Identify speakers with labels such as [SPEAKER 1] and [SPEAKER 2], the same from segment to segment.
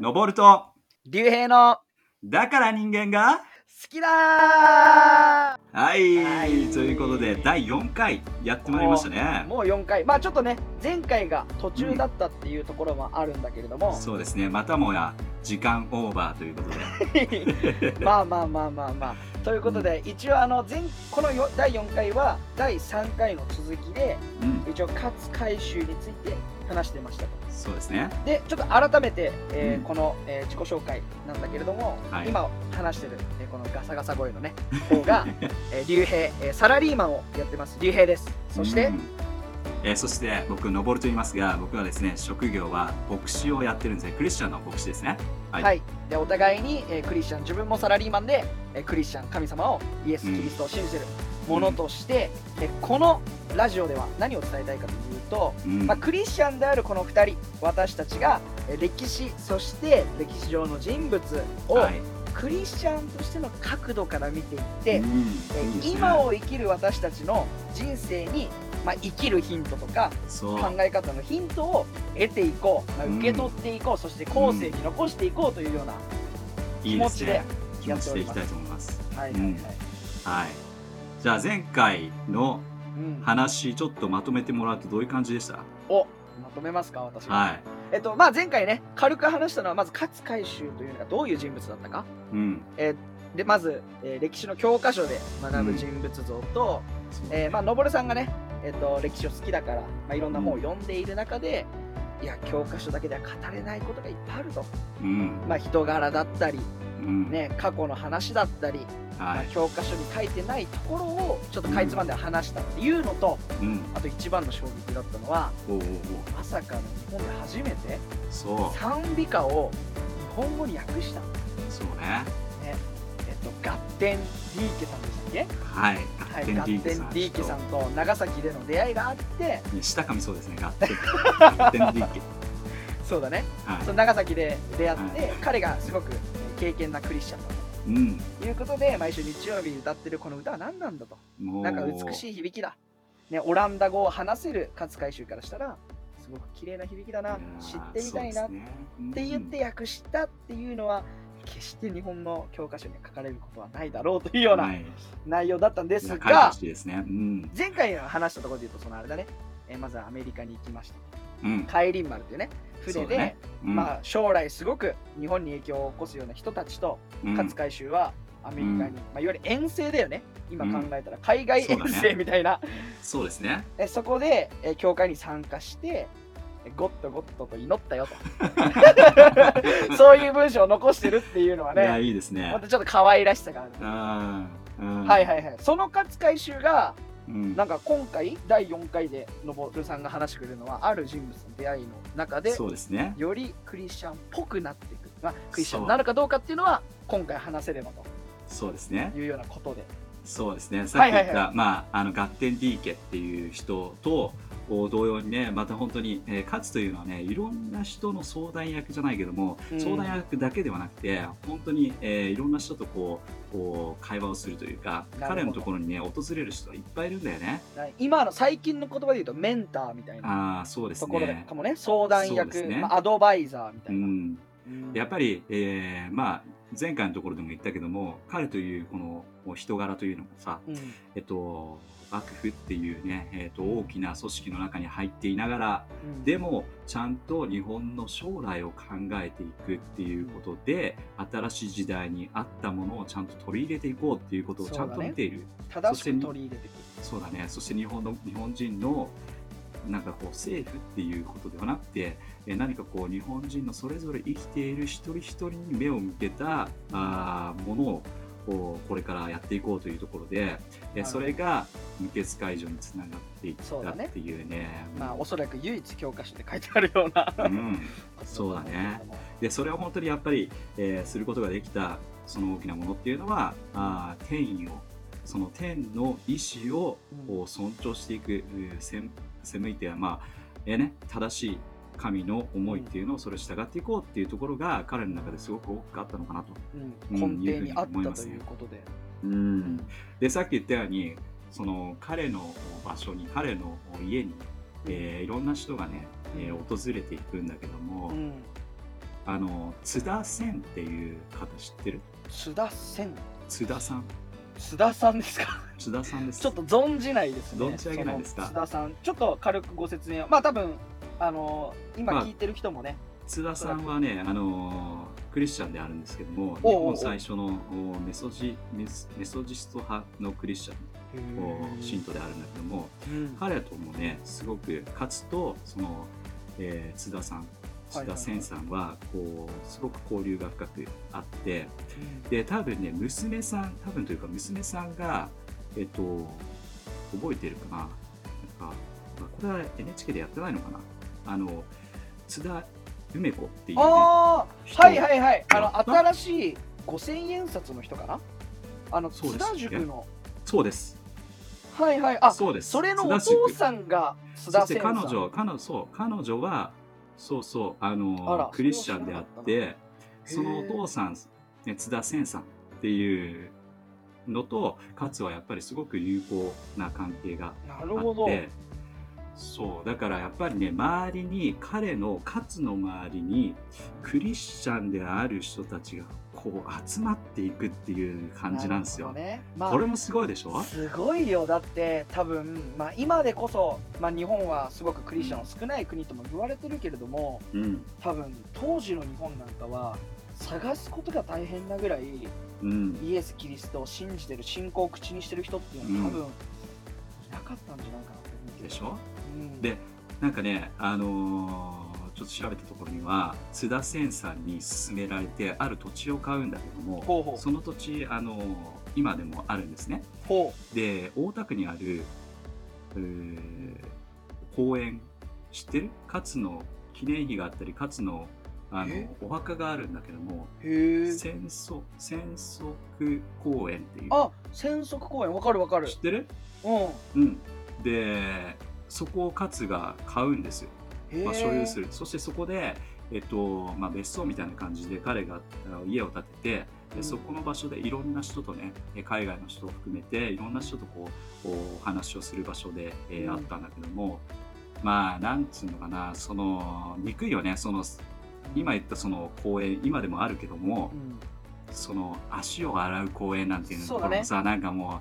[SPEAKER 1] 登ると
[SPEAKER 2] 竜兵の
[SPEAKER 1] だから人間が
[SPEAKER 2] 好きだー。
[SPEAKER 1] はい、
[SPEAKER 2] はい。
[SPEAKER 1] ということで第4回やってまいりましたね。
[SPEAKER 2] もう4回。まあちょっとね前回が途中だったっていうところもあるんだけれども、
[SPEAKER 1] そうですね。またもや時間オーバーということで。
[SPEAKER 2] まあまあまあまあまあ。ということで、一応あの前このよ第4回は第3回の続きで
[SPEAKER 1] うん。
[SPEAKER 2] 一応勝海舟について話してましたと。
[SPEAKER 1] そうですね。
[SPEAKER 2] でちょっと改めて、えー
[SPEAKER 1] うん。
[SPEAKER 2] この、えー自己紹介なんだけれども、
[SPEAKER 1] はい。
[SPEAKER 2] 今話してる、えーこのガサガサ声のね方が、えー、竜兵、えーサラリーマンをやってます。竜兵です。そして、
[SPEAKER 1] うん。えーそして僕登ると言いますが僕はですね職業は牧師をやってるんですね。クリスチャンの牧師ですね。
[SPEAKER 2] は、
[SPEAKER 1] はいい。
[SPEAKER 2] でお互いに、えークリスチャン自分もサラリーマンで、えークリスチャン神様をイエス・キリストを信じてるものとして、えーこのラジオでは何を伝えたいかというと、
[SPEAKER 1] うん。
[SPEAKER 2] まあ、クリスチャンであるこの2人私たちがえー歴史そして歴史上の人物を
[SPEAKER 1] はい。
[SPEAKER 2] クリスチャンとしての角度から見ていって、
[SPEAKER 1] うん。
[SPEAKER 2] え今を生きる私たちの人生に、まあ、生きるヒントとか考え方のヒントを得ていこう、まあ
[SPEAKER 1] うん。
[SPEAKER 2] 受け取っていこう、そして後世に残していこうというような、
[SPEAKER 1] 気持
[SPEAKER 2] ちで
[SPEAKER 1] ちでいきたいと思います。
[SPEAKER 2] はいはいはい、
[SPEAKER 1] はいじゃあ前回の
[SPEAKER 2] うん。
[SPEAKER 1] 話ちょっとまとめてもらうとどういう感じでした？
[SPEAKER 2] おまとめますか私。は、
[SPEAKER 1] はい。
[SPEAKER 2] えっとまあ、前回ね軽く話したのはまず勝海舟というのがどういう人物だったか、
[SPEAKER 1] うん。
[SPEAKER 2] えーでまず、えー歴史の教科書で学ぶ人物像と、えーまあ、のぼるさんがね、えっと歴史を好きだから、まあ、いろんな本を読んでいる中で、いや教科書だけでは語れないことがいっぱいあると、
[SPEAKER 1] うん。
[SPEAKER 2] まあ、人柄だったり、
[SPEAKER 1] うん。
[SPEAKER 2] ね、過去の話だったり、まあ
[SPEAKER 1] はい
[SPEAKER 2] 教科書に書いてないところをちょっとかいつまんで話したっていうのと、
[SPEAKER 1] うん。
[SPEAKER 2] あと一番の衝撃だったのは
[SPEAKER 1] おう
[SPEAKER 2] まさかの日本で初めて
[SPEAKER 1] そう。
[SPEAKER 2] 賛美歌を日本語に訳した、
[SPEAKER 1] そうね。
[SPEAKER 2] えっと、ガッテン・ディーケさんでしたっけ？
[SPEAKER 1] はい。
[SPEAKER 2] はい、
[SPEAKER 1] ディーケさん
[SPEAKER 2] と。長崎での出会いがあって。
[SPEAKER 1] ね下噛みそうですね。ガッテン。ガッテンディーケ。
[SPEAKER 2] そうだね。
[SPEAKER 1] はい。
[SPEAKER 2] その長崎で出会って、
[SPEAKER 1] は
[SPEAKER 2] 彼がすごく経験なクリスチャンだ
[SPEAKER 1] うん。
[SPEAKER 2] ということで毎週日曜日に歌ってるこの歌は何なんだと。なんか美しい響きだ、ね、オランダ語を話せる勝海舟からしたらすごく綺麗な響きだな。知ってみたいなっ
[SPEAKER 1] って
[SPEAKER 2] 言って訳したっていうのは決して日本の教科書に書かれることはないだろうというような
[SPEAKER 1] はい。
[SPEAKER 2] 内容だったんですが
[SPEAKER 1] ね。うん。
[SPEAKER 2] 前回話したところで言うとそのあれだね、えーまずはアメリカに行きました。
[SPEAKER 1] うん。
[SPEAKER 2] 海林丸というね船で、
[SPEAKER 1] ねうん。
[SPEAKER 2] まあ、将来すごく日本に影響を起こすような人たちと
[SPEAKER 1] うん。
[SPEAKER 2] 勝海舟はアメリカに、
[SPEAKER 1] うん。
[SPEAKER 2] まあ、いわゆる遠征だよね。今
[SPEAKER 1] うん
[SPEAKER 2] 考えたら。海外遠征みたいな。
[SPEAKER 1] そうですね。
[SPEAKER 2] えそこで、え教会に参加してえゴッドゴッドと祈ったよと。そういう文章を残してるっていうのはね
[SPEAKER 1] いいですね。
[SPEAKER 2] またちょっと可愛らしさがある、
[SPEAKER 1] ん。
[SPEAKER 2] はいはいはい。その勝海舟が
[SPEAKER 1] うん。
[SPEAKER 2] なんか今回第4回でのぼるさんが話してくれるのはある人物の出会いの中で
[SPEAKER 1] そうですね。
[SPEAKER 2] よりクリスチャンっぽくなっていく、まあ、クリスチャンになるかどうかっていうのは今回話せれば
[SPEAKER 1] そうですね。
[SPEAKER 2] というようなことで。
[SPEAKER 1] そうですね。さっき言った、
[SPEAKER 2] はいはいは
[SPEAKER 1] まああのガッテンディーケっていう人とこう同様にねまた本当に、えー、勝つというのはねいろんな人の相談役じゃないけども、
[SPEAKER 2] うん。
[SPEAKER 1] 相談役だけではなくて本当に、えーいろんな人とこうこう会話をするというか彼のところにね訪れる人がいっぱいいるんだよね。
[SPEAKER 2] 今の最近の言葉で言うとメンターみたいな
[SPEAKER 1] ああそうです
[SPEAKER 2] ところで
[SPEAKER 1] ね
[SPEAKER 2] かもね相談役、
[SPEAKER 1] ね。
[SPEAKER 2] まあ、アドバイザーみたいな、
[SPEAKER 1] うん。
[SPEAKER 2] うん。
[SPEAKER 1] やっぱり、えーまあ前回のところでも言ったけども彼というこの人柄というのもさ、
[SPEAKER 2] うん。
[SPEAKER 1] えっと、幕府っていうね、えっと、大きな組織の中に入っていながら
[SPEAKER 2] うん。
[SPEAKER 1] でもちゃんと日本の将来を考えていくっていうことで新しい時代に合ったものをちゃんと取り入れていこうっていうことをちゃんと見ている。
[SPEAKER 2] 正しく取り入れていく。
[SPEAKER 1] そうだね。そして日本の日本人のなんかこう政府っていうことではなくてえー何かこう日本人のそれぞれ生きている一人一人に目を向けたあーものをこうこれからやっていこうというところで、えーそれが無血解除につながっていったっていうね
[SPEAKER 2] まあおそらく唯一教科書で書いてあるような
[SPEAKER 1] うん、そうだね。でそれを本当にやっぱり、えーすることができたその大きなものっていうのはあー天意をその天の意志を尊重していく、うせん背向いてはまあ、えーね、正しい神の思いっていうのをそれを従っていこうっていうところが彼の中ですごく大きかったのかなと。
[SPEAKER 2] うん。
[SPEAKER 1] うん
[SPEAKER 2] 根底にあったと
[SPEAKER 1] いう
[SPEAKER 2] ことで、
[SPEAKER 1] うん、でさっき言ったようにその彼の場所に彼の家に、えーいろんな人がね、えー訪れていくんだけども、
[SPEAKER 2] うん。
[SPEAKER 1] あの津田仙っていう方知ってる？
[SPEAKER 2] 津田仙
[SPEAKER 1] 津田さん。
[SPEAKER 2] 津田さんですか？
[SPEAKER 1] 津田さんです。
[SPEAKER 2] ちょっと存じないですね。
[SPEAKER 1] 存じ上げないですか？
[SPEAKER 2] 津田さん。ちょっと軽くご説明を。まあ多分あの今
[SPEAKER 1] まあ
[SPEAKER 2] 聞いてる人もね、
[SPEAKER 1] 津田さんはね、あのクリスチャンであるんですけども、日本最初のおメソジメソジスト派のクリスチャン信徒であるんだけども、
[SPEAKER 2] うん。
[SPEAKER 1] 彼ともね、すごく、かつと、その、えー津田さん、津田千さんは、こう、すごく交流が深くあって、で、多分ね、娘さん、多分というか、娘さんが、えっと、覚えてるかな。なんか、まあこれは NHK でやってないのかなあの、津田梅子っていうね、
[SPEAKER 2] ああ
[SPEAKER 1] 人。
[SPEAKER 2] はいはいはい。あ
[SPEAKER 1] や
[SPEAKER 2] の新しい5000円札の人かな？あの津田塾の。
[SPEAKER 1] そうです。
[SPEAKER 2] はいはい。あ
[SPEAKER 1] そうです。
[SPEAKER 2] それのお父さんが津
[SPEAKER 1] そして
[SPEAKER 2] 田先生
[SPEAKER 1] 彼女、彼女、そう、彼女は、そうそう、あの、クリスチャンであって、
[SPEAKER 2] そ
[SPEAKER 1] そのお父さん、ね、津田千さんっていうのと、勝はやっぱりすごく友好な関係が
[SPEAKER 2] な
[SPEAKER 1] あ
[SPEAKER 2] るほど。
[SPEAKER 1] って、そう、だからやっぱりね、周りに、彼の勝の周りに、クリスチャンである人たちが、こう集まっていくっていう感じなんですよ。
[SPEAKER 2] ねまあ
[SPEAKER 1] これもすごいでしょ？
[SPEAKER 2] すごいよだって多分、まあ、今でこそ、まあ、日本はすごくクリスチャンの少ない国とも言われてるけれども
[SPEAKER 1] うん。
[SPEAKER 2] 多分当時の日本なんかは探すことが大変なぐらい
[SPEAKER 1] うん。
[SPEAKER 2] イエス・キリストを信じてる信仰を口にしてる人っていうのは多分いなかったんじゃないかなと思うけど
[SPEAKER 1] でしょ？
[SPEAKER 2] うん
[SPEAKER 1] でなんかね、あのーちょっと調べたところには津田千さんに勧められてある土地を買うんだけども
[SPEAKER 2] ほうほう。
[SPEAKER 1] その土地、あのー今でもあるんですね。
[SPEAKER 2] ほ
[SPEAKER 1] で大田区にある、えー公園知ってる？勝の記念碑があったり勝のあの
[SPEAKER 2] え？
[SPEAKER 1] お墓があるんだけども戦争戦足公園っていう。
[SPEAKER 2] あ千足公園。わかるわかる。
[SPEAKER 1] 知ってる？
[SPEAKER 2] うん。
[SPEAKER 1] うん。でそこを勝が買うんですよ。まあ、所有する。そしてそこで、えっとまあ、別荘みたいな感じで彼が家を建てて
[SPEAKER 2] うん。
[SPEAKER 1] でそこの場所でいろんな人とねえ海外の人を含めていろんな人とこうお話をする場所で、えー
[SPEAKER 2] うん。
[SPEAKER 1] あったんだけどもまあなんつうのかなその憎いよねその今言ったその公園今でもあるけども
[SPEAKER 2] うん。
[SPEAKER 1] その足を洗う公園なんていうのもさ、なんかも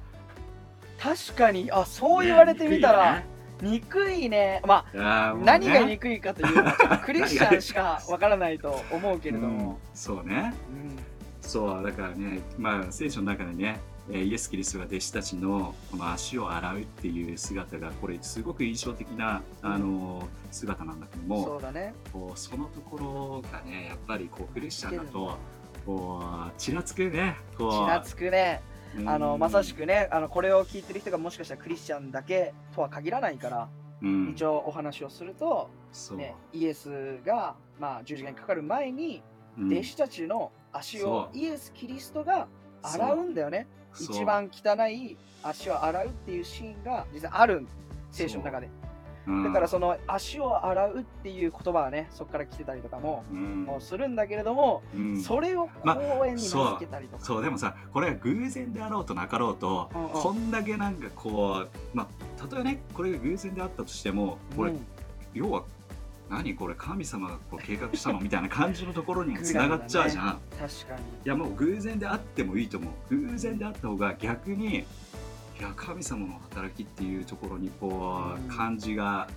[SPEAKER 2] 確かに。あ
[SPEAKER 1] う
[SPEAKER 2] そう言われてみたら、
[SPEAKER 1] ね
[SPEAKER 2] 憎いね。まあ
[SPEAKER 1] ね。
[SPEAKER 2] 何が憎いかというとクリスチャンしかわからないと思うけれど
[SPEAKER 1] うん
[SPEAKER 2] も、
[SPEAKER 1] そうね。
[SPEAKER 2] うん
[SPEAKER 1] そうだからね、まあ、聖書の中でね、えーイエス・キリストが弟子たちのこの足を洗うっていう姿がこれすごく印象的な、あの姿なんだけども
[SPEAKER 2] そうだね。
[SPEAKER 1] こうそのところがねやっぱりこうクリスチャンだとこうちらつくね。こう
[SPEAKER 2] ちらつくね。
[SPEAKER 1] うん
[SPEAKER 2] あのまさしくねあのこれを聞いてる人がもしかしたらクリスチャンだけとは限らないから、
[SPEAKER 1] うん。
[SPEAKER 2] 一応お話をすると、ね、イエスが、まあ、十字架にかかる前に
[SPEAKER 1] うん。
[SPEAKER 2] 弟子たちの足をイエス・キリストが洗うんだよね。一番汚い足を洗うっていうシーンが実はある聖書の中で。
[SPEAKER 1] うん
[SPEAKER 2] だからその足を洗うっていう言葉はねそこから来てたりとかも
[SPEAKER 1] うん。
[SPEAKER 2] もうするんだけれども、
[SPEAKER 1] うん。
[SPEAKER 2] それを公園に名付けたりとか、
[SPEAKER 1] そうでもさこれが偶然であろうとなかろうと、
[SPEAKER 2] うんうん。
[SPEAKER 1] こんだけなんかこうまあたとえねこれが偶然であったとしてもこれ、
[SPEAKER 2] うん。
[SPEAKER 1] 要は何？これ神様がこう計画したの？みたいな感じのところにもつながっちゃうじゃん、
[SPEAKER 2] 確かに。
[SPEAKER 1] いやもう偶然であってもいいと思う。偶然であった方が逆にいや神様の働きっていうところにこ
[SPEAKER 2] うん
[SPEAKER 1] う感じが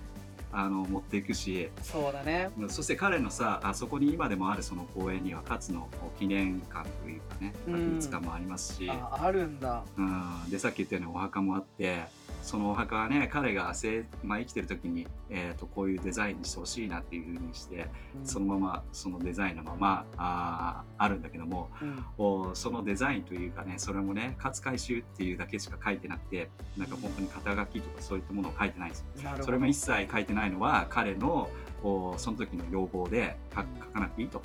[SPEAKER 1] あの持っていくし
[SPEAKER 2] そうだね。
[SPEAKER 1] そして彼のさあそこに今でもあるその公園には勝の記念館というかね
[SPEAKER 2] うん。
[SPEAKER 1] 博物館もありますし、
[SPEAKER 2] ああるんだ。
[SPEAKER 1] うん、でさっき言ったようにお墓もあってそのお墓はね彼が生,、まあ、生きてる時に、えー、とこういうデザインにしてほしいなっていうふうにして
[SPEAKER 2] うん。
[SPEAKER 1] そのままそのデザインのままあーあるんだけども
[SPEAKER 2] うん。
[SPEAKER 1] おそのデザインというかねそれもね勝海舟っていうだけしか書いてなくてなんか本当に肩書きとかそういったものを書いてないんですよ。それも一切書いてないのは彼のおその時の要望で書書かなくていいと。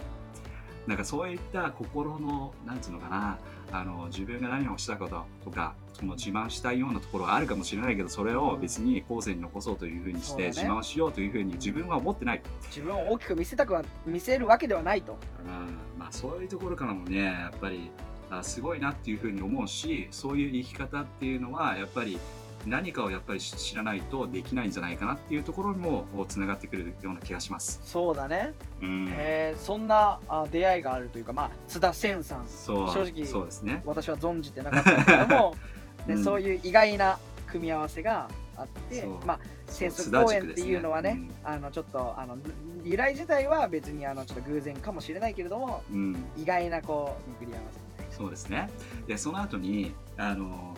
[SPEAKER 1] なんかそういった心のなんつうのかなあの自分が何をしたこととかその自慢したいようなところがあるかもしれないけどそれを別に後世に残そうというふうにして自慢をしようというふうに自分は思ってない、
[SPEAKER 2] 自分を大きく見せたくは見せるわけではないと。
[SPEAKER 1] うんまあ、そういうところからもねやっぱりあすごいなっていうふうに思うしそういう生き方っていうのはやっぱり何かをやっぱり知らないとできないんじゃないかなっていうところにもつながってくるような気がします。
[SPEAKER 2] そうだね。
[SPEAKER 1] うん、
[SPEAKER 2] へえそんなあ出会いがあるというか、まあ、津田千さん、
[SPEAKER 1] そう
[SPEAKER 2] 正直
[SPEAKER 1] そうですね。
[SPEAKER 2] 私は存じてなかったけども、ね
[SPEAKER 1] うん
[SPEAKER 2] そういう意外な組み合わせがあってまあ、戦争公演っていうのはね、
[SPEAKER 1] 津田塾です
[SPEAKER 2] あのちょっとあの由来自体は別にあのちょっと偶然かもしれないけれども、
[SPEAKER 1] うん、
[SPEAKER 2] 意外なこう巡り合わせ。
[SPEAKER 1] そうですね。でその後にあの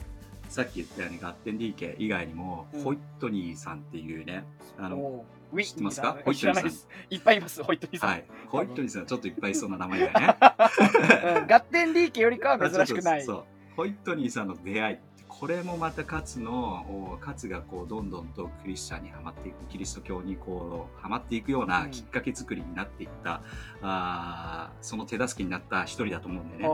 [SPEAKER 1] さっき言ったようにガッテン DK 以外にも、
[SPEAKER 2] うん。
[SPEAKER 1] ホイットニーさんっていうねあの知ってますか？
[SPEAKER 2] ホイットニーさん。いっぱいいます、ホイットニーさん。
[SPEAKER 1] はい。ホイットニーさんちょっといっぱいいそうな名前だよね。
[SPEAKER 2] う んガッテン DK よりかは珍しくない。
[SPEAKER 1] そう。ホイットニーさんの出会いこれもまた勝のお勝がこうどんどんとクリスチャンにはまっていくキリスト教にこうはまっていくよう
[SPEAKER 2] う
[SPEAKER 1] なん。きっかけ作りになっていった、あーその手助けになった一人だと思うんでね、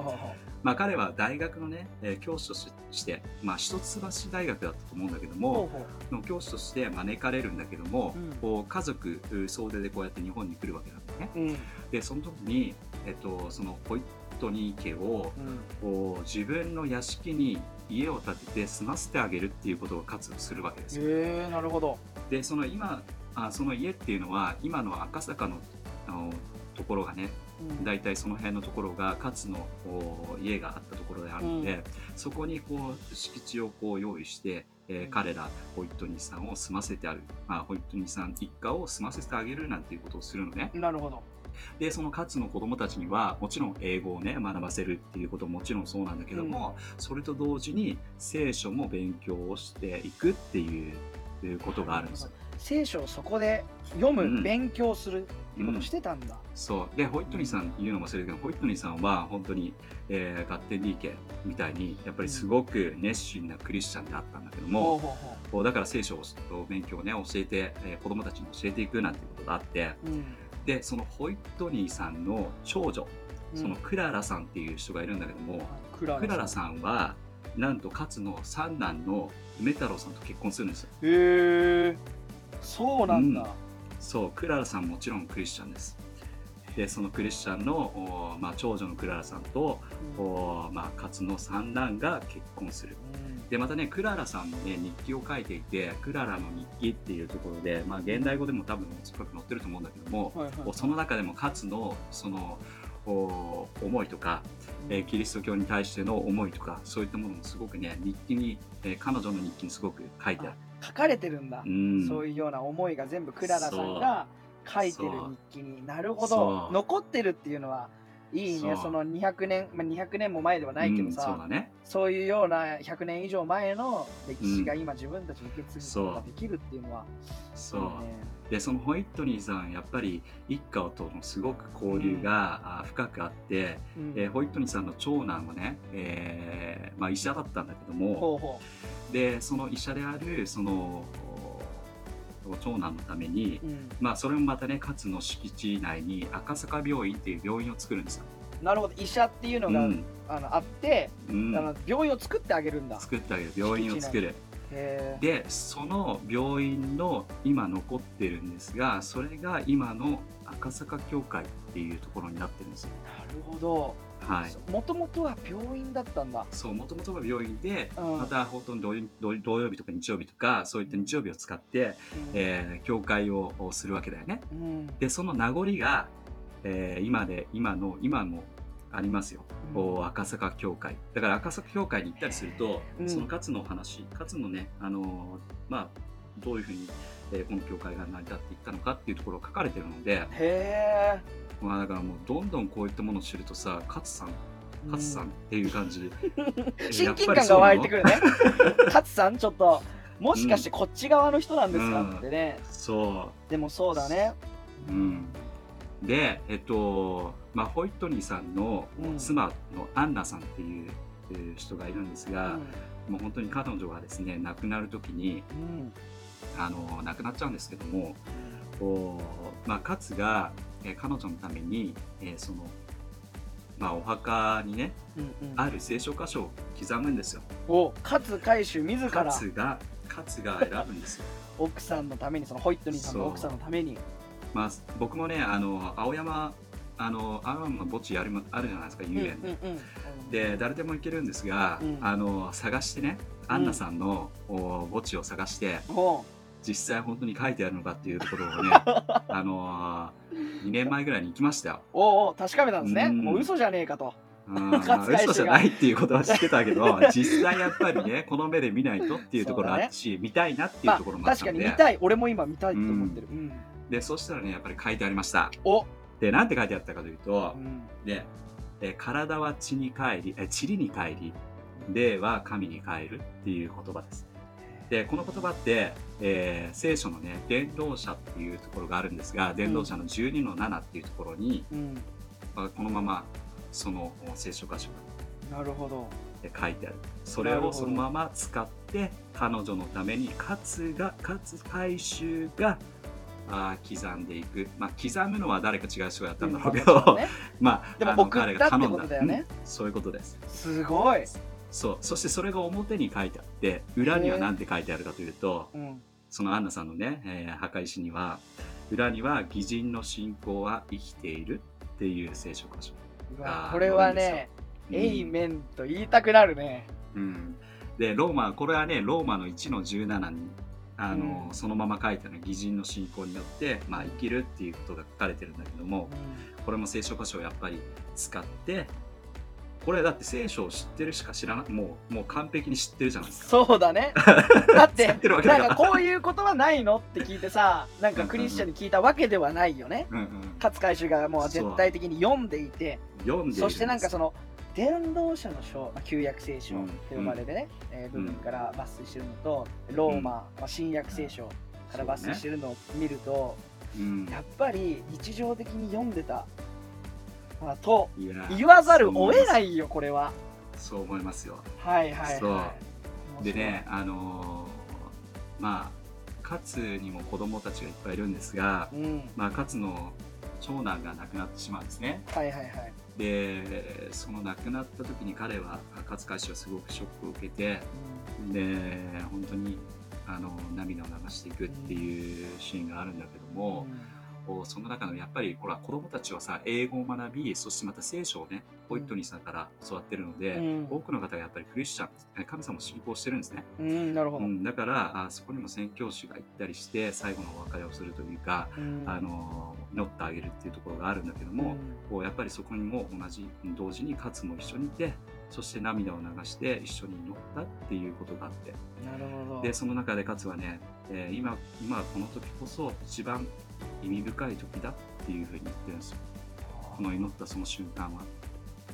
[SPEAKER 1] まあ、彼は大学のね、えー教師として、まあ、一橋大学だったと思うんだけどもの教師として招かれるんだけども、
[SPEAKER 2] うん。
[SPEAKER 1] こう家族総出でこうやって日本に来るわけなんだよね。
[SPEAKER 2] う。うん。
[SPEAKER 1] でその時に、えっと、そのホイットニー家を
[SPEAKER 2] うん。
[SPEAKER 1] こう自分の屋敷に家を建てて住ませてあげるっていうことを活動するわけですよ。
[SPEAKER 2] へえなるほど。
[SPEAKER 1] でその今あその家っていうのは今の赤坂のあのところがね
[SPEAKER 2] うん
[SPEAKER 1] 大体その辺のところが勝のお家があったところであるので、
[SPEAKER 2] うん
[SPEAKER 1] そこにこう敷地をこう用意して、えー
[SPEAKER 2] うん
[SPEAKER 1] 彼らホイットニーさんを住ませてある、まあ、ホイットニーさん一家を住ませてあげるなんていうことをするのね。
[SPEAKER 2] なるほど。
[SPEAKER 1] でその勝の子供たちにはもちろん英語をね学ばせるっていうことももちろんそうなんだけども、それと同時に聖書も勉強をしていくっていういうことがあるんですよ。
[SPEAKER 2] 聖書をそこで読む、
[SPEAKER 1] うん
[SPEAKER 2] 勉強するっていうことをしてたんだ。
[SPEAKER 1] そうでホイットニーさん言うのも忘れるけどホイットニーさんは本当に、えーガッテン DK みたいにやっぱりすごく熱心なクリスチャンであったんだけども、
[SPEAKER 2] ほうほ
[SPEAKER 1] こうだから聖書を勉強をね教えて、えー子供たちに教えていくなんていうことがあって
[SPEAKER 2] う。うん。
[SPEAKER 1] でそのホイットニーさんの長女そのクララさんっていう人がいるんだけども、
[SPEAKER 2] クラ
[SPEAKER 1] クララさんはなんと勝の三男の梅太郎さんと結婚するんですよ。
[SPEAKER 2] ん。へえ。そうなんだ。
[SPEAKER 1] そうクララさんもちろんクリスチャンです。でそのクリスチャンの、おまあ、長女のクララさんと、
[SPEAKER 2] うん。
[SPEAKER 1] おまあ、勝の三男が結婚する。でまたねクララさんもね日記を書いていてクララの日記っていうところで、まあ、現代語でも多分おそらく載ってると思うんだけども、
[SPEAKER 2] はいはい
[SPEAKER 1] その中でも勝のそのお思いとか、えーキリスト教に対しての思いとかそういったものもすごくね日記に、えー彼女の日記にすごく書いてある。
[SPEAKER 2] 書かれてるんだ、
[SPEAKER 1] うん。
[SPEAKER 2] そういうような思いが全部クララさんが書いてる日記に。なるほ
[SPEAKER 1] そ
[SPEAKER 2] ど
[SPEAKER 1] う。
[SPEAKER 2] 残ってるっていうのはいいね。
[SPEAKER 1] そ
[SPEAKER 2] の200年、まあ、200年も前ではないけど
[SPEAKER 1] うん
[SPEAKER 2] さ、
[SPEAKER 1] そうだね。
[SPEAKER 2] そういうような100年以上前の歴史が今自分たちに受け継ぐことができるっていうのは
[SPEAKER 1] そう、
[SPEAKER 2] ね。
[SPEAKER 1] でそのホイットニーさんやっぱり一家とのすごく交流が、あ深くあって、
[SPEAKER 2] うん。
[SPEAKER 1] えーホイットニーさんの長男はね、えーまあ、医者だったんだけどもでその医者であるそのお長男のために、
[SPEAKER 2] う、うん、
[SPEAKER 1] まあ、それもまたね勝の敷地内に赤坂病院っていう病院を作るんですよ。
[SPEAKER 2] なるほど。医者っていうのが、
[SPEAKER 1] うん。
[SPEAKER 2] あのあって、
[SPEAKER 1] うん。
[SPEAKER 2] あの病院を作ってあげるんだ。
[SPEAKER 1] 作ってあげる。病院を作る。
[SPEAKER 2] へ
[SPEAKER 1] でその病院の今残ってるんですがそれが今の赤坂教会っていうところになってるんですよ。
[SPEAKER 2] えなるほど。
[SPEAKER 1] はい
[SPEAKER 2] もともとは病院だったんだ。
[SPEAKER 1] そうもともとは病院で、
[SPEAKER 2] うん。
[SPEAKER 1] また本当に土曜土土曜日とか日曜日とかそういった日曜日を使って、えー教会をするわけだよね。
[SPEAKER 2] うん。
[SPEAKER 1] でその名残が、えー今で今の今もありますよ、こう赤坂教会。だから赤坂教会に行ったりすると、
[SPEAKER 2] うん。
[SPEAKER 1] その勝の話勝のねあのーまあどういうふうに、えーこの教会が成り立っていったのかっていうところが書かれてるので、
[SPEAKER 2] へえ
[SPEAKER 1] まあ、だからもうどんどんこういったものを知るとさ勝さん勝さんっていう感じ、え
[SPEAKER 2] 親近感が湧いてくるね。勝さんちょっともしかしてこっち側の人なんですか？
[SPEAKER 1] うん。
[SPEAKER 2] ってね、
[SPEAKER 1] そ
[SPEAKER 2] でもそうだね。
[SPEAKER 1] う、うん、でえっと、まあ、ホイットニーさんの
[SPEAKER 2] うん。
[SPEAKER 1] 妻のアンナさんっていうえー人がいるんですが、もう本当に彼女がですね亡くなる時に
[SPEAKER 2] うん。うん
[SPEAKER 1] あの亡くなっちゃうんですけどもこう、まあ、勝が、えー彼女のために、えーその、まあ、お墓にね
[SPEAKER 2] うんうん。
[SPEAKER 1] ある聖書箇所を刻むんですよ。
[SPEAKER 2] お勝海舟自ら。
[SPEAKER 1] 勝が勝が選ぶんですよ。
[SPEAKER 2] 奥さんのためにそのホイットニーさんの奥さんのために。
[SPEAKER 1] まあ、僕もねあの青山あの青山の墓地あるあるじゃないですか遊園で。
[SPEAKER 2] うん。うんうん。
[SPEAKER 1] で誰でも行けるんですが、
[SPEAKER 2] うん。
[SPEAKER 1] あの探してねアンナさんの、お墓地を探して
[SPEAKER 2] おう
[SPEAKER 1] 実際本当に書いてあるのかっていうところをね あのー、2年前ぐらいに行きましたよ。
[SPEAKER 2] おうおう確かめたんですね。
[SPEAKER 1] うん。
[SPEAKER 2] もう嘘じゃねえかと。
[SPEAKER 1] 嘘じゃないっていうことは知ってたけど 実際やっぱりねこの目で見ないとっていうところがあったし、見たいなっていう
[SPEAKER 2] まあ
[SPEAKER 1] ところもあっ
[SPEAKER 2] 確か
[SPEAKER 1] たんで、
[SPEAKER 2] に見たい。俺も今見たいと思ってる。うん。
[SPEAKER 1] でそしたらねやっぱり書いてありました。
[SPEAKER 2] お。
[SPEAKER 1] でなんて書いてあったかというと
[SPEAKER 2] う、ん。
[SPEAKER 1] でえ体は地に帰りえ地に帰り霊は神に帰るっていう言葉です。でこの言葉って、えー聖書のね伝道者っていうところがあるんですが伝道者の12の7っていうところに、
[SPEAKER 2] うん。
[SPEAKER 1] まあこのままその聖書箇所が
[SPEAKER 2] なるほど。
[SPEAKER 1] え書いてある。それをそのまま使って彼女のために勝が勝回収があー刻んでいく、まあ、刻むのは誰か違う人がやったんだろうけど、
[SPEAKER 2] ね。
[SPEAKER 1] まあ
[SPEAKER 2] でも
[SPEAKER 1] あの
[SPEAKER 2] 送ってことだよね。
[SPEAKER 1] うん。そういうことです。
[SPEAKER 2] すごい
[SPEAKER 1] そう。そしてそれが表に書いてあって裏には何て書いてあるかというと
[SPEAKER 2] うん。
[SPEAKER 1] そのアンナさんのね、えー墓石には裏には義人の信仰は生きているっていう聖書箇所
[SPEAKER 2] これはね
[SPEAKER 1] うん。
[SPEAKER 2] エイメンと言いたくなるね。
[SPEAKER 1] うん、でローマこれはねローマの1の17にあの、
[SPEAKER 2] うん。
[SPEAKER 1] そのまま書いてある義人の信仰によって、まあ、生きるっていうことが書かれてるんだけどもこれも聖書箇所をやっぱり使ってこれだって聖書を知ってるしか知らないもうもう完璧に知ってるじゃないですか。
[SPEAKER 2] そうだね。だっ
[SPEAKER 1] 知っててるわけだから。
[SPEAKER 2] なんかこういうことはないのって聞いてさなんかクリスチャンに聞いたわけではないよね。
[SPEAKER 1] うんうん、
[SPEAKER 2] 勝海舟がもう絶対的に読んでいて。
[SPEAKER 1] 読んで
[SPEAKER 2] そしてなんか
[SPEAKER 1] の
[SPEAKER 2] その伝道者の書、まあ、旧約聖書
[SPEAKER 1] うん
[SPEAKER 2] って呼ばれるね、えー部分から抜粋してるのとローマ、まあ、新約聖書から抜粋してるのを見ると、
[SPEAKER 1] うん、
[SPEAKER 2] やっぱり日常的に読んでた、まあ、と言わざるを得ないいよこれは。
[SPEAKER 1] そう思いますよ。
[SPEAKER 2] はいはい
[SPEAKER 1] そう。
[SPEAKER 2] はい。
[SPEAKER 1] でねあのーまあ勝にも子供たちがいっぱいいるんですが、
[SPEAKER 2] うん。
[SPEAKER 1] まあ、勝の長男が亡くなってしまうんですね。
[SPEAKER 2] はいはいはい。
[SPEAKER 1] でその亡くなった時に彼は勝海舟はすごくショックを受けてで本当にあの涙を流していくっていうシーンがあるんだけども、こうその中のやっぱりほら子供たちはさ英語を学びそしてまた聖書をねホイットニーさんから教わってるので、
[SPEAKER 2] うん。
[SPEAKER 1] 多くの方がやっぱりクリスチャンえ神様を信仰してるんですね、
[SPEAKER 2] うん、うん、なるほど、
[SPEAKER 1] うん、だからあそこにも宣教師が行ったりして最後のお別れをするというか、
[SPEAKER 2] うん。
[SPEAKER 1] あの祈ってあげるっていうところがあるんだけども、こうやっぱりそこにも同じ同時に勝も一緒にいてそして涙を流して一緒に祈ったっていうことがあって。
[SPEAKER 2] うんなるほど。
[SPEAKER 1] でその中で勝はね、えー今今この時こそ一番意味深い時だっていうふうに言ってるんですよこの祈ったその瞬間は。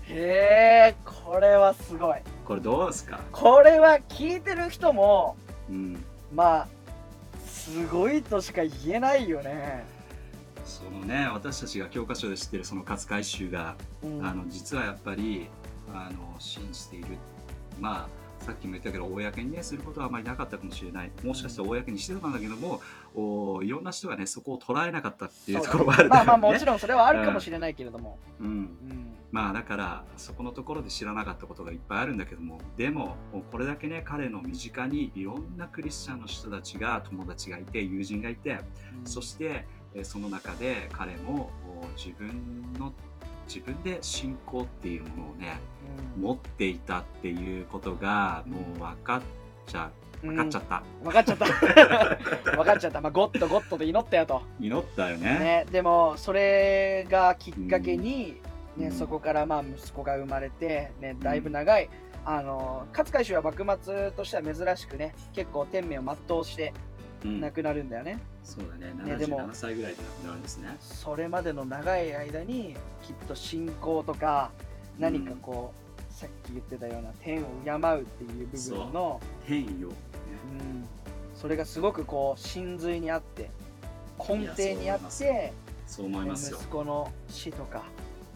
[SPEAKER 2] へえこれはすごい。
[SPEAKER 1] これどうですか？
[SPEAKER 2] これは聞いてる人も
[SPEAKER 1] うん。
[SPEAKER 2] まあすごいとしか言えないよね、
[SPEAKER 1] そのね私たちが教科書で知ってるその勝海舟が、
[SPEAKER 2] うん、
[SPEAKER 1] あの実はやっぱりあの信じている。まあさっきも言ったけど公にねすることはあまりなかったかもしれない。もしかして公にしてたんだけどもおいろんな人がねそこを捉えなかったっていうところもあるね。
[SPEAKER 2] まあまあもちろんそれはあるかもしれないけれども、
[SPEAKER 1] うん。
[SPEAKER 2] うん。
[SPEAKER 1] まあだからそこのところで知らなかったことがいっぱいあるんだけどもでもこれだけね彼の身近にいろんなクリスチャンの人たちが友達がいて友人がいてそしてえーその中で彼もお自分の自分で信仰っていうものをね
[SPEAKER 2] うん。
[SPEAKER 1] 持っていたっていうことがもう分かっちゃう。分かっちゃった、
[SPEAKER 2] 分かっちゃった。分かっちゃった。まあゴッドゴッドと祈ったよと、
[SPEAKER 1] 祈ったよね。
[SPEAKER 2] ね、でもそれがきっかけに、ね
[SPEAKER 1] うん。
[SPEAKER 2] そこからまあ息子が生まれて、ね、だいぶ長い、あの勝海舟は幕末としては珍しくね結構天命を全うして
[SPEAKER 1] うん。
[SPEAKER 2] 亡くなるんだよね、
[SPEAKER 1] そうだね。
[SPEAKER 2] ねでも
[SPEAKER 1] 77歳ぐらいで亡くなるんですね。
[SPEAKER 2] それまでの長い間にきっと信仰とか何かこう、さっき言ってたような天を敬うっていう部分の
[SPEAKER 1] 天よ
[SPEAKER 2] うん、それがすごくこう真髄にあって根底にあって
[SPEAKER 1] そう思いますよ。
[SPEAKER 2] 息子の死とか、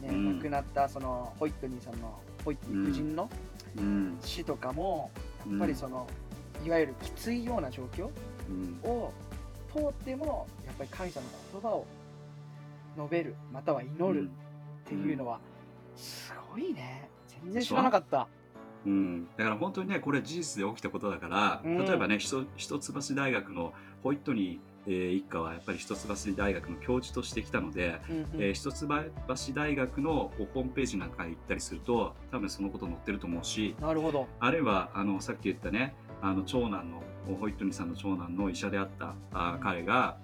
[SPEAKER 2] ね
[SPEAKER 1] うん。
[SPEAKER 2] 亡くなったそのホイットニーさんのホイットニー夫人の
[SPEAKER 1] うん。
[SPEAKER 2] 死とかも、やっぱりその、いわゆるきついような状況
[SPEAKER 1] うん。
[SPEAKER 2] を通ってもやっぱり神様の言葉を述べるまたは祈るっていうのはすごいね。全然知らなかった。
[SPEAKER 1] うん、だから本当にねこれ事実で起きたことだから、
[SPEAKER 2] うん。
[SPEAKER 1] 例えばね一橋大学のホイットニー、えー一家はやっぱり一橋大学の教授としてきたので、
[SPEAKER 2] うんうん。
[SPEAKER 1] えー一橋大学のホームページなんかに行ったりすると多分そのこと載ってると思うし
[SPEAKER 2] なるほど。
[SPEAKER 1] あるいはあのさっき言ったねあの長男のホイットニーさんの長男の医者であったあ彼が、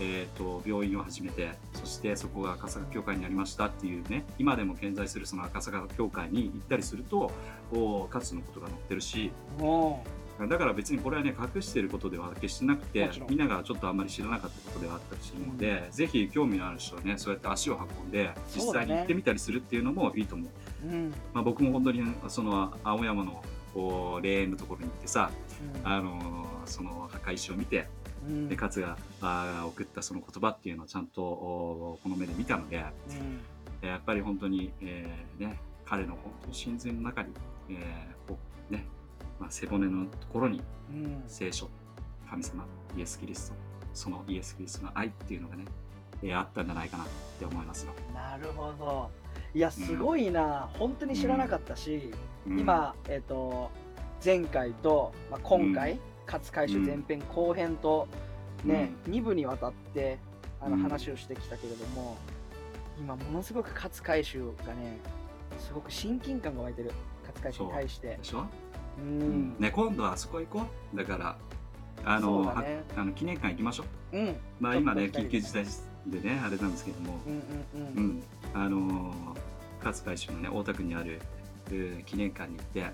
[SPEAKER 1] えー、と病院を始めてそしてそこが赤坂教会になりましたっていうね今でも健在するその赤坂教会に行ったりするとおカツのことが載ってるし
[SPEAKER 2] お
[SPEAKER 1] だから別にこれはね隠していることでは決してなくてみんながちょっとあんまり知らなかったことではあったりするので、ぜひ興味のある人はねそうやって足を運んで実際に行ってみたりするっていうのもいいと思う。
[SPEAKER 2] うんうん。
[SPEAKER 1] まあ、僕も本当にその青山のこう霊園のところに行ってさ、あのその墓石を見て
[SPEAKER 2] うん。
[SPEAKER 1] で勝があー送ったその言葉っていうのをちゃんとおこの目で見たので
[SPEAKER 2] うん。
[SPEAKER 1] やっぱり本当に、えーね、彼の本当に心髄の中に、えーこうねまあ、背骨のところに
[SPEAKER 2] うん。
[SPEAKER 1] 聖書神様イエス・キリストそのイエス・キリストの愛っていうのがね、えーあったんじゃないかなって思いますよ。
[SPEAKER 2] なるほどいやすごいな、本当に知らなかったし、
[SPEAKER 1] うん。
[SPEAKER 2] 今、えっと前回と、まあ、今回、
[SPEAKER 1] うん。
[SPEAKER 2] 勝海舟前編後編とね、2部にわたってあの
[SPEAKER 1] うん。
[SPEAKER 2] 話をしてきたけれども、今ものすごく勝海舟がねすごく親近感が湧いてる。勝海舟に対して。
[SPEAKER 1] でしょ、
[SPEAKER 2] う
[SPEAKER 1] うん。
[SPEAKER 2] ん、
[SPEAKER 1] ね、今度はあそこ行こう。だからあの
[SPEAKER 2] ね。
[SPEAKER 1] はあの記念館行きましょう。
[SPEAKER 2] うん。
[SPEAKER 1] まあ今ね緊急事態でねあれなんですけども、
[SPEAKER 2] うんうんう
[SPEAKER 1] うんん、あのー勝海舟のね大田区にある、えー記念館に行って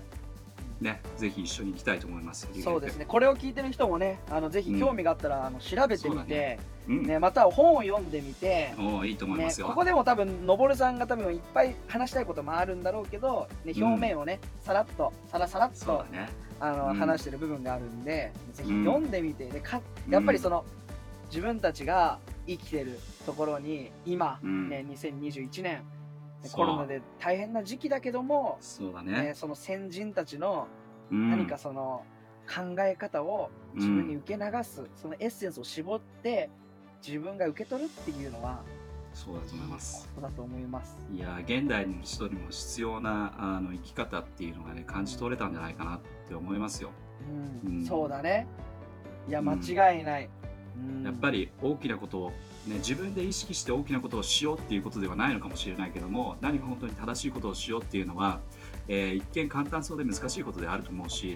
[SPEAKER 1] ねぜひ一緒に行きたいと思います。
[SPEAKER 2] そうですね。これを聞いてる人もねあのぜひ興味があったら、あの調べてみて、
[SPEAKER 1] うん、
[SPEAKER 2] ね、または本を読んでみて、
[SPEAKER 1] おーいいと思いま
[SPEAKER 2] ね、
[SPEAKER 1] すよ。
[SPEAKER 2] ここでも多分のぼるさんが多分いっぱい話したいこともあるんだろうけど、ね、
[SPEAKER 1] うん。
[SPEAKER 2] 表面をね、さらっとさらさらっと
[SPEAKER 1] ね。
[SPEAKER 2] あの、
[SPEAKER 1] うん。
[SPEAKER 2] 話してる部分があるんでぜひ
[SPEAKER 1] うん。
[SPEAKER 2] 読んでみてでかやっぱりその、自分たちが生きてるところに今、
[SPEAKER 1] うん。
[SPEAKER 2] ね、2021年コロナで大変な時期だけども、
[SPEAKER 1] そうだ
[SPEAKER 2] ね
[SPEAKER 1] ね。
[SPEAKER 2] その先人たちの
[SPEAKER 1] うん
[SPEAKER 2] 何かその考え方を自分に受け流す、そのエッセンスを絞って自分が受け取るっていうのは
[SPEAKER 1] そうだと思います。
[SPEAKER 2] ことだと思います。
[SPEAKER 1] いや現代の人にも必要なあの生き方っていうのがね感じ取れたんじゃないかなって思いますよ。
[SPEAKER 2] うん
[SPEAKER 1] うん
[SPEAKER 2] そうだね。いや
[SPEAKER 1] うん
[SPEAKER 2] 間違いない。うん
[SPEAKER 1] やっぱり大きなことを、ね、自分で意識して大きなことをしようっていうことではないのかもしれないけども何か本当に正しいことをしようっていうのは、えー一見簡単そうで難しいことであると思うし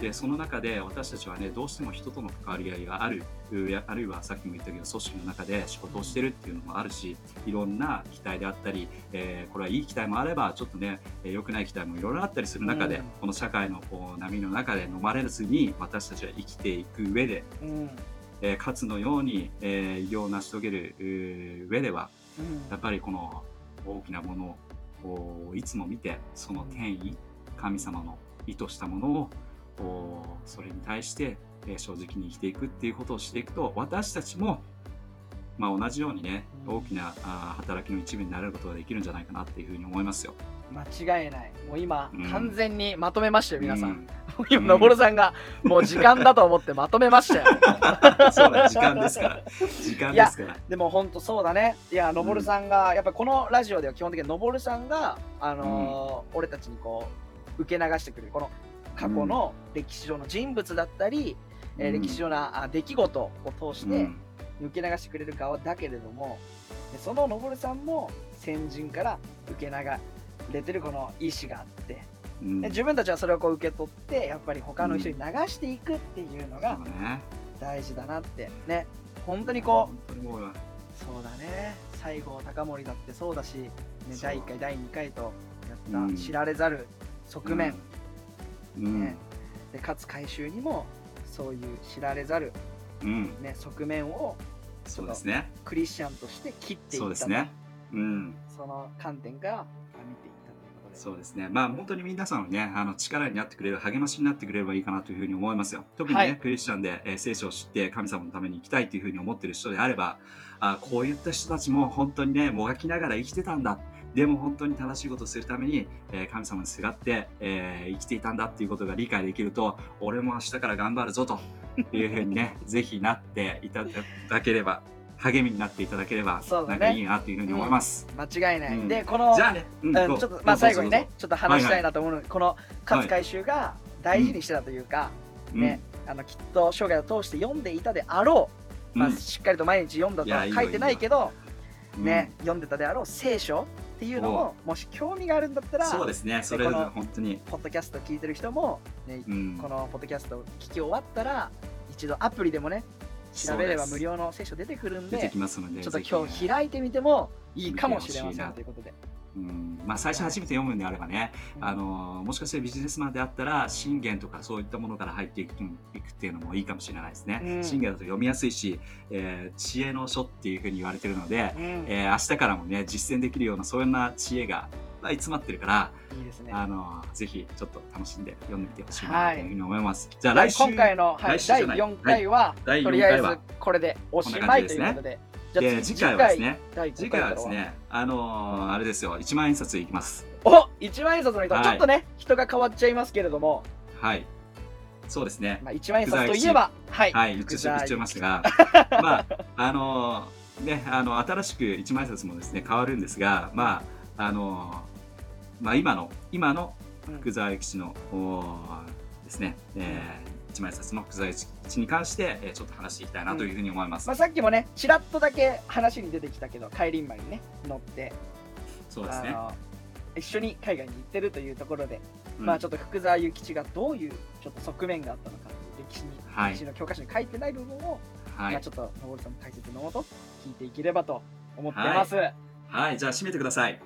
[SPEAKER 1] でその中で私たちはねどうしても人との関わり合いがあるあるいはさっきも言ったけど組織の中で仕事をしてるっていうのもあるしいろんな期待であったり、えーこれはいい期待もあればちょっとねえー良くない期待もいろいろあったりする中で、
[SPEAKER 2] うん。
[SPEAKER 1] この社会のこう波の中で飲まれずに私たちは生きていく上で
[SPEAKER 2] うん
[SPEAKER 1] えー、勝つのように、えー偉業を成し遂げる上では
[SPEAKER 2] うん
[SPEAKER 1] やっぱりこの大きなものをいつも見てその天意神様の意図したものをおそれに対して、えー正直に生きていくっていうことをしていくと私たちも、まあ、同じようにね
[SPEAKER 2] うん
[SPEAKER 1] 大きなあー働きの一部になれることができるんじゃないかなっていうふうに思いますよ。
[SPEAKER 2] 間違いない。もう今、
[SPEAKER 1] うん
[SPEAKER 2] 完全にまとめましたよ皆さん。
[SPEAKER 1] うん
[SPEAKER 2] 今のぼるさんがもう時間だと思ってまとめましたよ。
[SPEAKER 1] そうだ時間ですから時間ですから。
[SPEAKER 2] でも本当そうだね。いや、のぼるさんが、やっぱこのラジオでは基本的にのぼるさんが、あのー俺たちにこう、受け流してくれる、この過去の歴史上の人物だったり、えー
[SPEAKER 1] うん
[SPEAKER 2] 歴史上のあ出来事を通して
[SPEAKER 1] うん
[SPEAKER 2] 受け流してくれる側だけれども、でそののぼるさんも先人から受け流れてるこの意思があって、
[SPEAKER 1] うん。
[SPEAKER 2] で自分たちはそれをこう受け取って、やっぱり他の人に流していくっていうのが大事だなって、ね、本当にこう、そうだ。ね。西郷隆盛だってそうだし、ね、第1回第2回とや
[SPEAKER 1] うん。
[SPEAKER 2] った知られざる側面、
[SPEAKER 1] うん。
[SPEAKER 2] ね。でかつ回収にもそういう知られざる、
[SPEAKER 1] うん、
[SPEAKER 2] ね、側面を
[SPEAKER 1] そうですね。
[SPEAKER 2] クリスチャンとして切っていった
[SPEAKER 1] そうですね。うん、
[SPEAKER 2] その観点か
[SPEAKER 1] そうですね。まあ本当に皆さんのね、あの力になってくれる、励ましになってくれればいいかなというふうに思いますよ。特にね、
[SPEAKER 2] はい
[SPEAKER 1] クリスチャンで、えー聖書を知って神様のために生きたいというふうに思っている人であれば、あこういった人たちも本当にね、もがきながら生きてたんだ。でも本当に正しいことをするために、えー神様にすがって、えー生きていたんだっていうことが理解できると、俺も明日から頑張るぞというふうにね、ぜひなっていただければ、励みになっていただければ、
[SPEAKER 2] そうだね。
[SPEAKER 1] なんかいいなというふうに思います。
[SPEAKER 2] 間違いない、
[SPEAKER 1] うん。
[SPEAKER 2] でこの
[SPEAKER 1] じゃあね、う
[SPEAKER 2] うんちょっとまあ最後にねちょっと話したいなと思うので、この勝海舟が大事にしてたというか、ね、あのきっと生涯を通して読んでいたであろう、まあ、
[SPEAKER 1] うん
[SPEAKER 2] しっかりと毎日読んだとは書いてないけど、
[SPEAKER 1] うん。
[SPEAKER 2] ね、読んでたであろう聖書っていうのももし興味があるんだったら
[SPEAKER 1] そうですね。それ
[SPEAKER 2] この
[SPEAKER 1] 本当に、
[SPEAKER 2] ポッドキャスト聞いてる人も、ね
[SPEAKER 1] うん、
[SPEAKER 2] このポッドキャストを聞き終わったら一度アプリでもね調べれば無料の聖書出てくるん
[SPEAKER 1] 出て
[SPEAKER 2] で
[SPEAKER 1] きますので
[SPEAKER 2] ちょっと今日開いてみてもいいかもしれませんということで。
[SPEAKER 1] うんまあ、最初初めて読むんであればね、
[SPEAKER 2] うん
[SPEAKER 1] あのもしかしてビジネスマンであったら信玄とかそういったものから入っていくいくっていうのもいいかもしれないですね。
[SPEAKER 2] うん
[SPEAKER 1] 信玄だと読みやすいし、えー知恵の書っていうふうに言われてるので、
[SPEAKER 2] うん
[SPEAKER 1] えー明日からもね実践できるようなそんな知恵がぱい詰まってるから、
[SPEAKER 2] いいですね。
[SPEAKER 1] あのぜひちょっと楽しんで読んでみてほしい
[SPEAKER 2] は
[SPEAKER 1] ないというふうに思います。じゃあ来週
[SPEAKER 2] 今回の、はい、第
[SPEAKER 1] 来週じゃない。
[SPEAKER 2] 4回は、
[SPEAKER 1] 第
[SPEAKER 2] とりあえ
[SPEAKER 1] 4回は
[SPEAKER 2] ずこれでおしまいということで。じゃあ
[SPEAKER 1] で次回はですね。
[SPEAKER 2] 第5
[SPEAKER 1] 次
[SPEAKER 2] 回
[SPEAKER 1] はですねあのーあれですよ。1万円札いきます。
[SPEAKER 2] お一万円札の人、
[SPEAKER 1] はい。
[SPEAKER 2] ちょっとね人が変わっちゃいますけれども、
[SPEAKER 1] はい。そうですね。
[SPEAKER 2] まあ、一万円札といえばはい、
[SPEAKER 1] はい、言っちゃ言っちゃいましたが、まあ、あのーね、あの、新しく一万円札もですね、変わるんですが、まあ、あのーまあ、今の、今の
[SPEAKER 2] うん
[SPEAKER 1] 福沢諭吉の、おーですね、えー一万円札の福沢諭吉に関して、えーちょっと話していきたいなというふうに思います。
[SPEAKER 2] まあ、さっきもねちらっとだけ話に出てきたけど帰り馬にね乗って
[SPEAKER 1] そうですね。
[SPEAKER 2] 一緒に海外に行ってるというところで、
[SPEAKER 1] うん
[SPEAKER 2] まあちょっと福沢諭吉がどういうちょっと側面があったのか歴史に、
[SPEAKER 1] はい
[SPEAKER 2] 歴史の教科書に書いてない部分を、
[SPEAKER 1] はい
[SPEAKER 2] まあち。ょっとのぼるさんの解説のもと聞いていければと思ってます。はい、
[SPEAKER 1] はい、じゃあ締めてください。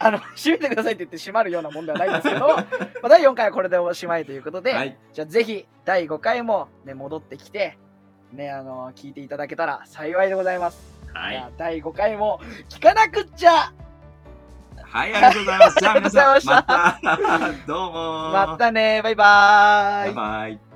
[SPEAKER 2] あの 閉めてくださいって言って閉まるようなもんではないんですけど、まあ第4回はこれでおしまいということで、
[SPEAKER 1] はい。
[SPEAKER 2] じゃあぜひ第5回もね戻ってきてねあの聞いていただけたら幸いでございます。
[SPEAKER 1] はい。
[SPEAKER 2] 第5回も聞かなくっちゃ
[SPEAKER 1] はい、ありがとうございます。じゃあ皆さん、また、どうもー
[SPEAKER 2] またねバイバーイ
[SPEAKER 1] バイバイ。